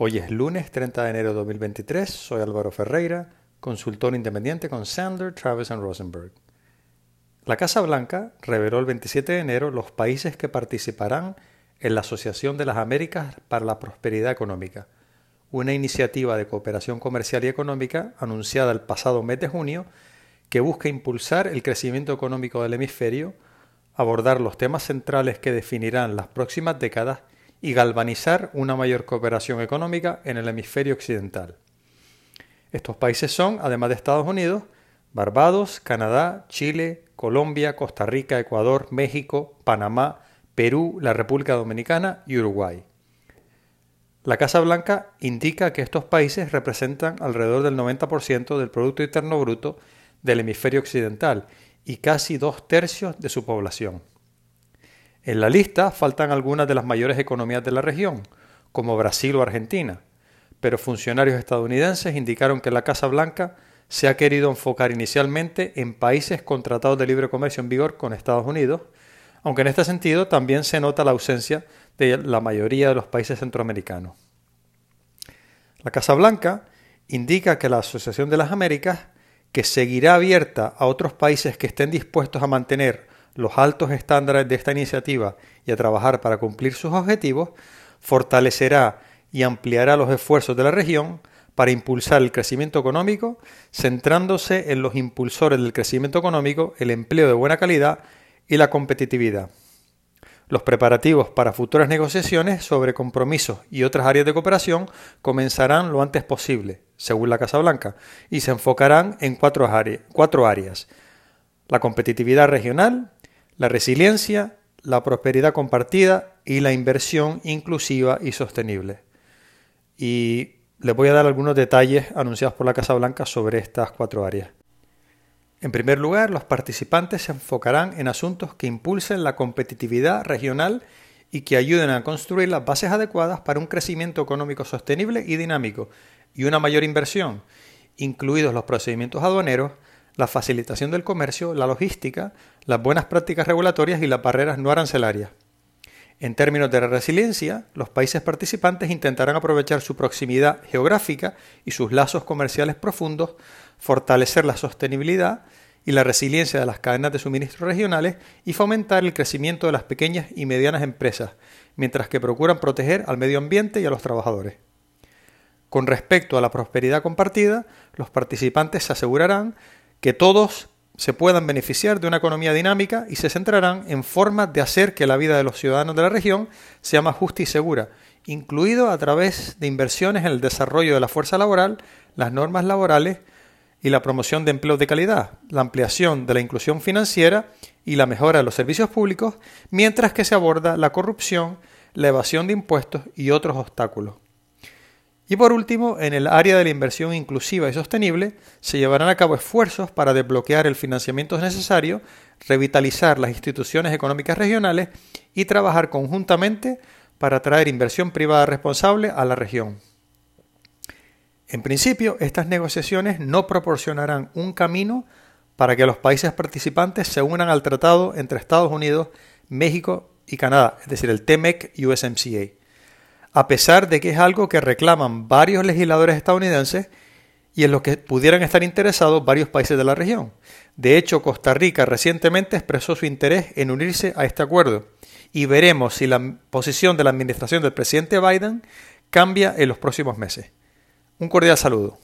Hoy es lunes 30 de enero de 2023, soy Álvaro Ferreira, consultor independiente con Sandler, Travis Rosenberg. La Casa Blanca reveló el 27 de enero los países que participarán en la Asociación de las Américas para la Prosperidad Económica, una iniciativa de cooperación comercial y económica anunciada el pasado mes de junio que busca impulsar el crecimiento económico del hemisferio, abordar los temas centrales que definirán las próximas décadas y galvanizar una mayor cooperación económica en el hemisferio occidental. Estos países son, además de Estados Unidos, Barbados, Canadá, Chile, Colombia, Costa Rica, Ecuador, México, Panamá, Perú, la República Dominicana y Uruguay. La Casa Blanca indica que estos países representan alrededor del 90% del Producto Interno Bruto del hemisferio occidental y casi dos tercios de su población. En la lista faltan algunas de las mayores economías de la región, como Brasil o Argentina, pero funcionarios estadounidenses indicaron que la Casa Blanca se ha querido enfocar inicialmente en países con tratados de libre comercio en vigor con Estados Unidos, aunque en este sentido también se nota la ausencia de la mayoría de los países centroamericanos. La Casa Blanca indica que la Asociación de las Américas, que seguirá abierta a otros países que estén dispuestos a mantener los altos estándares de esta iniciativa y a trabajar para cumplir sus objetivos, fortalecerá y ampliará los esfuerzos de la región para impulsar el crecimiento económico, centrándose en los impulsores del crecimiento económico, el empleo de buena calidad y la competitividad. Los preparativos para futuras negociaciones sobre compromisos y otras áreas de cooperación comenzarán lo antes posible, según la Casa Blanca, y se enfocarán en cuatro, áreas. La competitividad regional, la resiliencia, la prosperidad compartida y la inversión inclusiva y sostenible. Y les voy a dar algunos detalles anunciados por la Casa Blanca sobre estas cuatro áreas. En primer lugar, los participantes se enfocarán en asuntos que impulsen la competitividad regional y que ayuden a construir las bases adecuadas para un crecimiento económico sostenible y dinámico y una mayor inversión, incluidos los procedimientos aduaneros, la facilitación del comercio, la logística, las buenas prácticas regulatorias y las barreras no arancelarias. En términos de resiliencia, los países participantes intentarán aprovechar su proximidad geográfica y sus lazos comerciales profundos, fortalecer la sostenibilidad y la resiliencia de las cadenas de suministro regionales y fomentar el crecimiento de las pequeñas y medianas empresas, mientras que procuran proteger al medio ambiente y a los trabajadores. Con respecto a la prosperidad compartida, los participantes se asegurarán que todos se puedan beneficiar de una economía dinámica y se centrarán en formas de hacer que la vida de los ciudadanos de la región sea más justa y segura, incluido a través de inversiones en el desarrollo de la fuerza laboral, las normas laborales y la promoción de empleos de calidad, la ampliación de la inclusión financiera y la mejora de los servicios públicos, mientras que se aborda la corrupción, la evasión de impuestos y otros obstáculos. Y por último, en el área de la inversión inclusiva y sostenible, se llevarán a cabo esfuerzos para desbloquear el financiamiento necesario, revitalizar las instituciones económicas regionales y trabajar conjuntamente para atraer inversión privada responsable a la región. En principio, estas negociaciones no proporcionarán un camino para que los países participantes se unan al tratado entre Estados Unidos, México y Canadá, es decir, el TMEC y USMCA a pesar de que es algo que reclaman varios legisladores estadounidenses y en lo que pudieran estar interesados varios países de la región. De hecho, Costa Rica recientemente expresó su interés en unirse a este acuerdo y veremos si la posición de la administración del presidente Biden cambia en los próximos meses. Un cordial saludo.